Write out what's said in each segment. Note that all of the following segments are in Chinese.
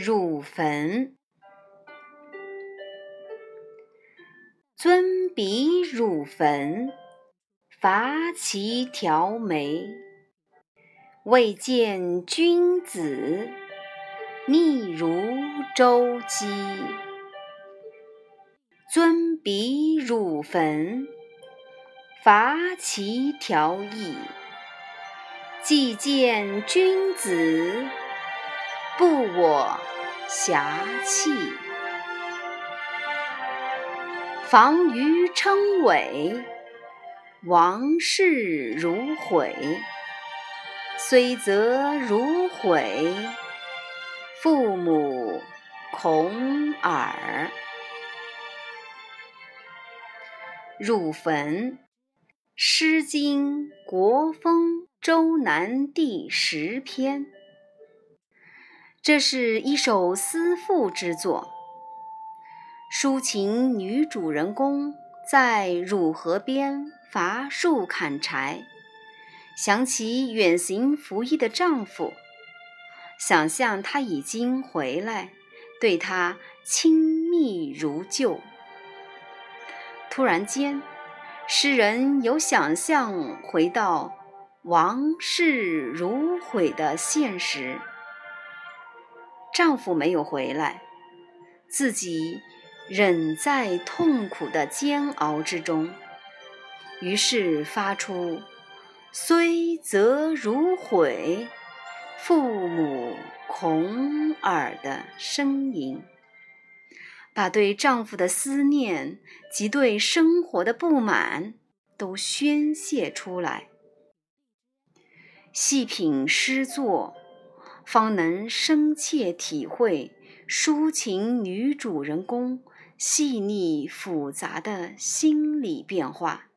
入坟。尊彼入坟，伐其条眉。未见君子，逆如周姬。尊彼入坟，伐其条翼。既见君子，不我侠气。防于称伟，王室如悔。虽则如悔，父母恐耳。入坟，《诗经·国风·周南》第十篇。这是一首思妇之作，抒情女主人公在汝河边伐树砍柴，想起远行服役的丈夫，想象他已经回来，对他亲密如旧。突然间，诗人有想象回到王室如悔的现实。丈夫没有回来，自己忍在痛苦的煎熬之中，于是发出“虽则如悔，父母恐耳”的声音。把对丈夫的思念及对生活的不满都宣泄出来。细品诗作，方能深切体会抒情女主人公细腻复杂的心理变化，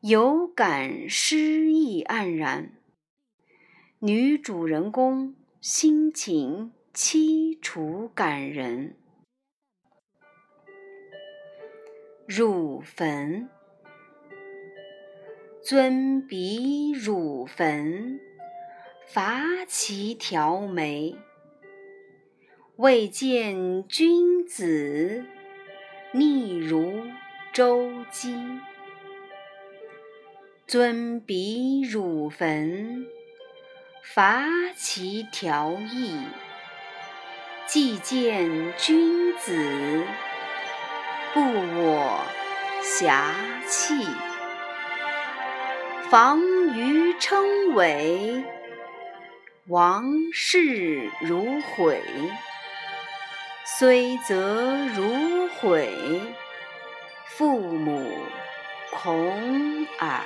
有感诗意黯然，女主人公心情凄楚感人。入坟，尊笔入坟，伐其条眉。未见君子，逆如周姬。尊彼汝坟，伐其条翼。既见君子。不我遐弃，防于称伪，王事如悔，虽则如悔，父母恐耳。